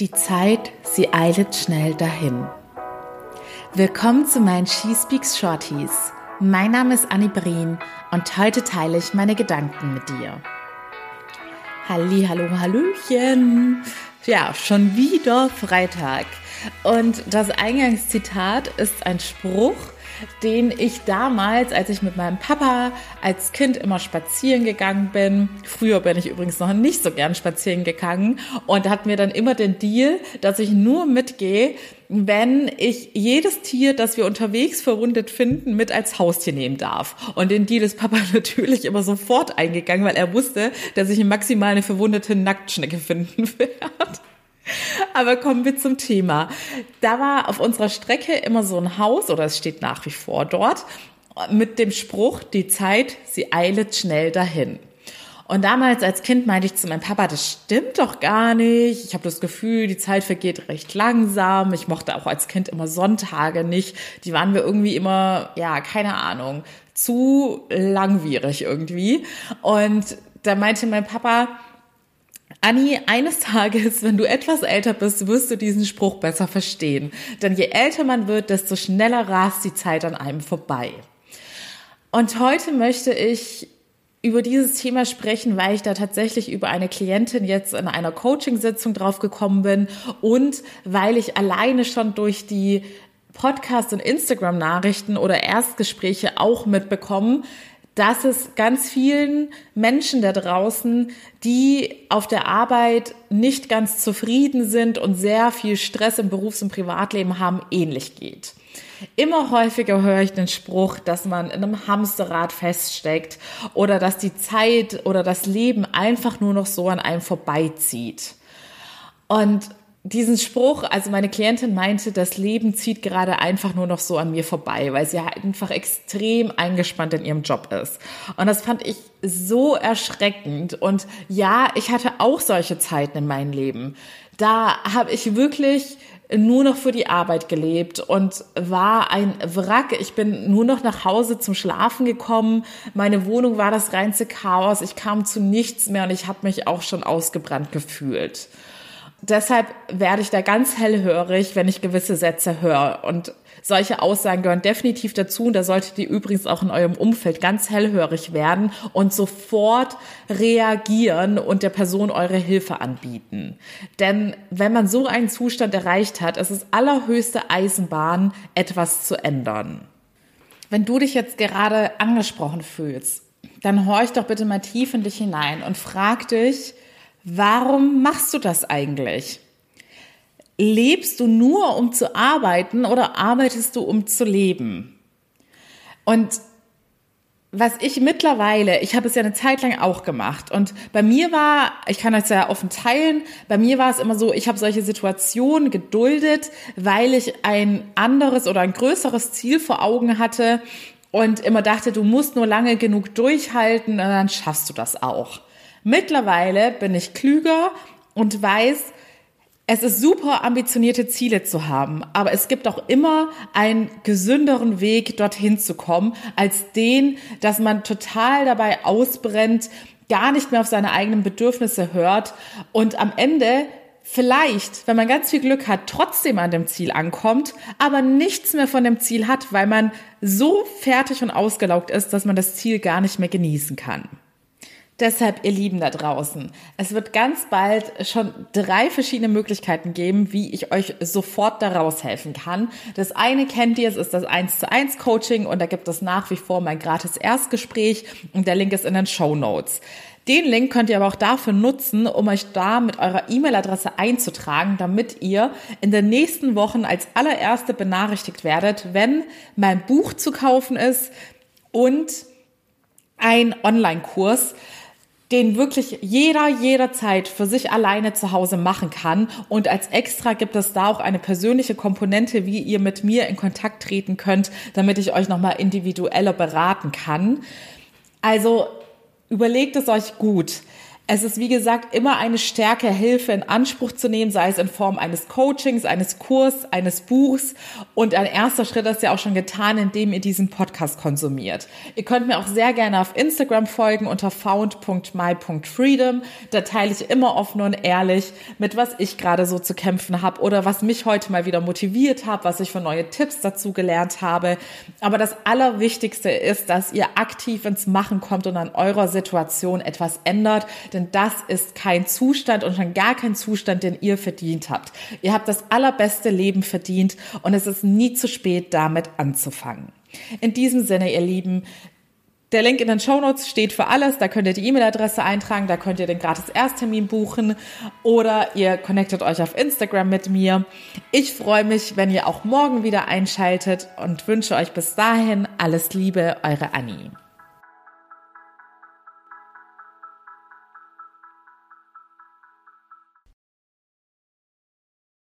Die Zeit, sie eilet schnell dahin. Willkommen zu meinen She Speaks Shorties. Mein Name ist Annie Breen und heute teile ich meine Gedanken mit dir. Halli, hallo, hallöchen. Ja, schon wieder Freitag. Und das Eingangszitat ist ein Spruch, den ich damals, als ich mit meinem Papa als Kind immer spazieren gegangen bin, früher bin ich übrigens noch nicht so gern spazieren gegangen und hatten wir dann immer den Deal, dass ich nur mitgehe, wenn ich jedes Tier, das wir unterwegs verwundet finden, mit als Haustier nehmen darf. Und den Deal ist Papa natürlich immer sofort eingegangen, weil er wusste, dass ich maximal eine verwundete Nacktschnecke finden werde. Aber kommen wir zum Thema. Da war auf unserer Strecke immer so ein Haus, oder es steht nach wie vor dort, mit dem Spruch, die Zeit, sie eilet schnell dahin. Und damals als Kind meinte ich zu meinem Papa, das stimmt doch gar nicht. Ich habe das Gefühl, die Zeit vergeht recht langsam. Ich mochte auch als Kind immer Sonntage nicht. Die waren mir irgendwie immer, ja, keine Ahnung, zu langwierig irgendwie. Und da meinte mein Papa, Anni, eines Tages, wenn du etwas älter bist, wirst du diesen Spruch besser verstehen. Denn je älter man wird, desto schneller rast die Zeit an einem vorbei. Und heute möchte ich über dieses Thema sprechen, weil ich da tatsächlich über eine Klientin jetzt in einer Coaching-Sitzung drauf gekommen bin und weil ich alleine schon durch die Podcast- und Instagram-Nachrichten oder Erstgespräche auch mitbekommen, dass es ganz vielen Menschen da draußen, die auf der Arbeit nicht ganz zufrieden sind und sehr viel Stress im Berufs- und Privatleben haben, ähnlich geht. Immer häufiger höre ich den Spruch, dass man in einem Hamsterrad feststeckt oder dass die Zeit oder das Leben einfach nur noch so an einem vorbeizieht. Und diesen Spruch, also meine Klientin meinte, das Leben zieht gerade einfach nur noch so an mir vorbei, weil sie halt einfach extrem eingespannt in ihrem Job ist. Und das fand ich so erschreckend. Und ja, ich hatte auch solche Zeiten in meinem Leben. Da habe ich wirklich nur noch für die Arbeit gelebt und war ein Wrack. Ich bin nur noch nach Hause zum Schlafen gekommen. Meine Wohnung war das reinste Chaos. Ich kam zu nichts mehr und ich habe mich auch schon ausgebrannt gefühlt deshalb werde ich da ganz hellhörig, wenn ich gewisse Sätze höre. Und solche Aussagen gehören definitiv dazu. Und da solltet ihr übrigens auch in eurem Umfeld ganz hellhörig werden und sofort reagieren und der Person eure Hilfe anbieten. Denn wenn man so einen Zustand erreicht hat, ist es allerhöchste Eisenbahn, etwas zu ändern. Wenn du dich jetzt gerade angesprochen fühlst, dann horch doch bitte mal tief in dich hinein und frag dich, Warum machst du das eigentlich? Lebst du nur, um zu arbeiten oder arbeitest du, um zu leben? Und was ich mittlerweile, ich habe es ja eine Zeit lang auch gemacht und bei mir war, ich kann euch ja offen teilen, bei mir war es immer so, ich habe solche Situationen geduldet, weil ich ein anderes oder ein größeres Ziel vor Augen hatte und immer dachte, du musst nur lange genug durchhalten und dann schaffst du das auch. Mittlerweile bin ich klüger und weiß, es ist super, ambitionierte Ziele zu haben, aber es gibt auch immer einen gesünderen Weg, dorthin zu kommen, als den, dass man total dabei ausbrennt, gar nicht mehr auf seine eigenen Bedürfnisse hört und am Ende vielleicht, wenn man ganz viel Glück hat, trotzdem an dem Ziel ankommt, aber nichts mehr von dem Ziel hat, weil man so fertig und ausgelaugt ist, dass man das Ziel gar nicht mehr genießen kann. Deshalb, ihr Lieben da draußen, es wird ganz bald schon drei verschiedene Möglichkeiten geben, wie ich euch sofort daraus helfen kann. Das eine kennt ihr, es ist das 1 zu 1 Coaching und da gibt es nach wie vor mein gratis Erstgespräch und der Link ist in den Show Notes. Den Link könnt ihr aber auch dafür nutzen, um euch da mit eurer E-Mail-Adresse einzutragen, damit ihr in den nächsten Wochen als allererste benachrichtigt werdet, wenn mein Buch zu kaufen ist und ein Online-Kurs den wirklich jeder jederzeit für sich alleine zu Hause machen kann. Und als extra gibt es da auch eine persönliche Komponente, wie ihr mit mir in Kontakt treten könnt, damit ich euch nochmal individueller beraten kann. Also überlegt es euch gut. Es ist, wie gesagt, immer eine Stärke, Hilfe in Anspruch zu nehmen, sei es in Form eines Coachings, eines Kurs, eines Buchs. Und ein erster Schritt ist ja auch schon getan, indem ihr diesen Podcast konsumiert. Ihr könnt mir auch sehr gerne auf Instagram folgen unter found.my.freedom. Da teile ich immer offen und ehrlich, mit was ich gerade so zu kämpfen habe oder was mich heute mal wieder motiviert hat, was ich für neue Tipps dazu gelernt habe. Aber das Allerwichtigste ist, dass ihr aktiv ins Machen kommt und an eurer Situation etwas ändert denn das ist kein Zustand und schon gar kein Zustand, den ihr verdient habt. Ihr habt das allerbeste Leben verdient und es ist nie zu spät, damit anzufangen. In diesem Sinne, ihr Lieben, der Link in den Show Notes steht für alles. Da könnt ihr die E-Mail-Adresse eintragen, da könnt ihr den gratis Ersttermin buchen oder ihr connectet euch auf Instagram mit mir. Ich freue mich, wenn ihr auch morgen wieder einschaltet und wünsche euch bis dahin alles Liebe, eure Annie.